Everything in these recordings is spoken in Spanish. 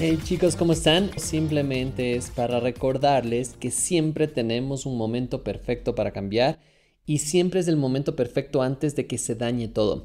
Hey chicos, ¿cómo están? Simplemente es para recordarles que siempre tenemos un momento perfecto para cambiar y siempre es el momento perfecto antes de que se dañe todo.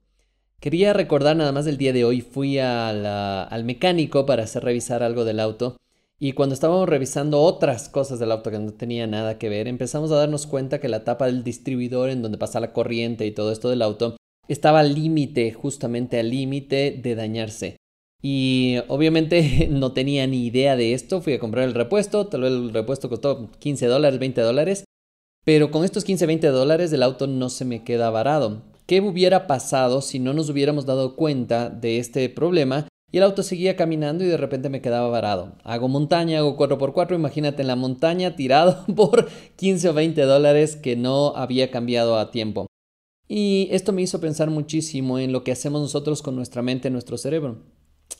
Quería recordar nada más del día de hoy, fui al mecánico para hacer revisar algo del auto y cuando estábamos revisando otras cosas del auto que no tenía nada que ver, empezamos a darnos cuenta que la tapa del distribuidor en donde pasa la corriente y todo esto del auto estaba al límite, justamente al límite de dañarse. Y obviamente no tenía ni idea de esto. Fui a comprar el repuesto. Tal vez el repuesto costó 15 dólares, 20 dólares. Pero con estos 15, 20 dólares el auto no se me queda varado. ¿Qué hubiera pasado si no nos hubiéramos dado cuenta de este problema y el auto seguía caminando y de repente me quedaba varado? Hago montaña, hago 4x4, imagínate en la montaña tirado por 15 o 20 dólares que no había cambiado a tiempo. Y esto me hizo pensar muchísimo en lo que hacemos nosotros con nuestra mente, nuestro cerebro.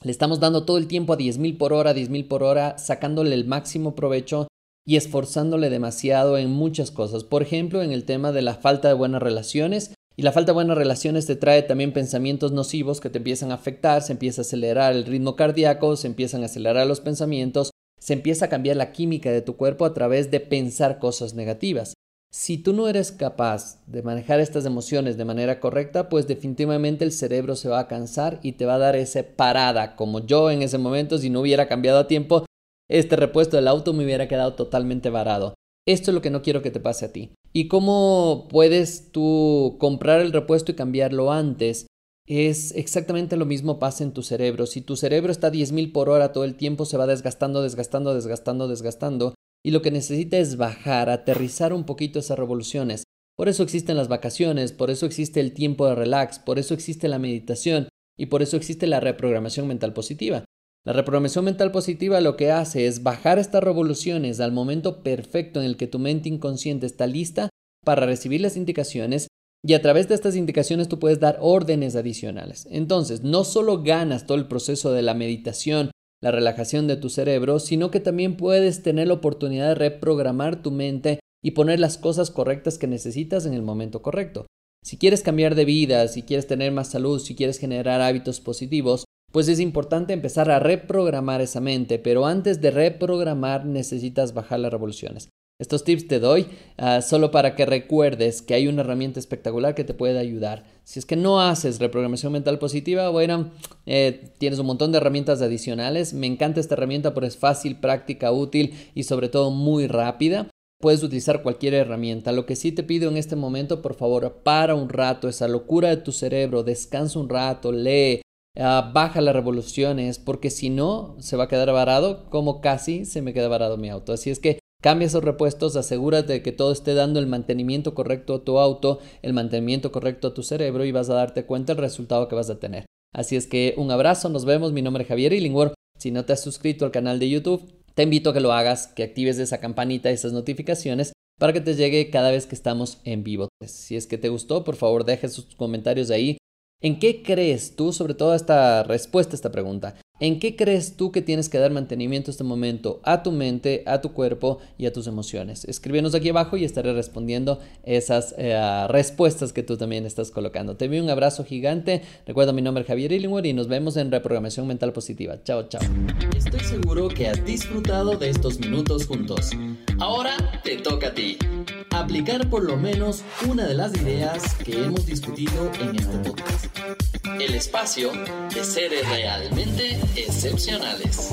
Le estamos dando todo el tiempo a 10.000 por hora, 10.000 por hora, sacándole el máximo provecho y esforzándole demasiado en muchas cosas. Por ejemplo, en el tema de la falta de buenas relaciones. Y la falta de buenas relaciones te trae también pensamientos nocivos que te empiezan a afectar, se empieza a acelerar el ritmo cardíaco, se empiezan a acelerar los pensamientos, se empieza a cambiar la química de tu cuerpo a través de pensar cosas negativas. Si tú no eres capaz de manejar estas emociones de manera correcta, pues definitivamente el cerebro se va a cansar y te va a dar esa parada, como yo en ese momento, si no hubiera cambiado a tiempo, este repuesto del auto me hubiera quedado totalmente varado. Esto es lo que no quiero que te pase a ti. ¿Y cómo puedes tú comprar el repuesto y cambiarlo antes? Es exactamente lo mismo pasa en tu cerebro. Si tu cerebro está a 10.000 por hora todo el tiempo, se va desgastando, desgastando, desgastando, desgastando y lo que necesita es bajar, aterrizar un poquito esas revoluciones. Por eso existen las vacaciones, por eso existe el tiempo de relax, por eso existe la meditación y por eso existe la reprogramación mental positiva. La reprogramación mental positiva lo que hace es bajar estas revoluciones al momento perfecto en el que tu mente inconsciente está lista para recibir las indicaciones y a través de estas indicaciones tú puedes dar órdenes adicionales. Entonces, no solo ganas todo el proceso de la meditación la relajación de tu cerebro, sino que también puedes tener la oportunidad de reprogramar tu mente y poner las cosas correctas que necesitas en el momento correcto. Si quieres cambiar de vida, si quieres tener más salud, si quieres generar hábitos positivos, pues es importante empezar a reprogramar esa mente, pero antes de reprogramar necesitas bajar las revoluciones. Estos tips te doy ah, solo para que recuerdes que hay una herramienta espectacular que te puede ayudar. Si es que no haces reprogramación mental positiva, bueno, eh, tienes un montón de herramientas adicionales. Me encanta esta herramienta porque es fácil, práctica, útil y sobre todo muy rápida. Puedes utilizar cualquier herramienta. Lo que sí te pido en este momento, por favor, para un rato esa locura de tu cerebro, descansa un rato, lee, ah, baja las revoluciones, porque si no, se va a quedar varado como casi se me queda varado mi auto. Así es que Cambia esos repuestos, asegúrate de que todo esté dando el mantenimiento correcto a tu auto, el mantenimiento correcto a tu cerebro y vas a darte cuenta del resultado que vas a tener. Así es que un abrazo, nos vemos, mi nombre es Javier Illingworth. Si no te has suscrito al canal de YouTube, te invito a que lo hagas, que actives esa campanita, esas notificaciones para que te llegue cada vez que estamos en vivo. Si es que te gustó, por favor deja sus comentarios ahí. ¿En qué crees tú, sobre todo esta respuesta a esta pregunta, ¿En qué crees tú que tienes que dar mantenimiento este momento a tu mente, a tu cuerpo y a tus emociones? Escríbenos aquí abajo y estaré respondiendo esas eh, respuestas que tú también estás colocando. Te envío un abrazo gigante. Recuerda mi nombre es Javier Illingworth y nos vemos en Reprogramación Mental Positiva. Chao, chao. Estoy seguro que has disfrutado de estos minutos juntos. Ahora te toca a ti. Aplicar por lo menos una de las ideas que hemos discutido en este podcast. El espacio de seres realmente excepcionales.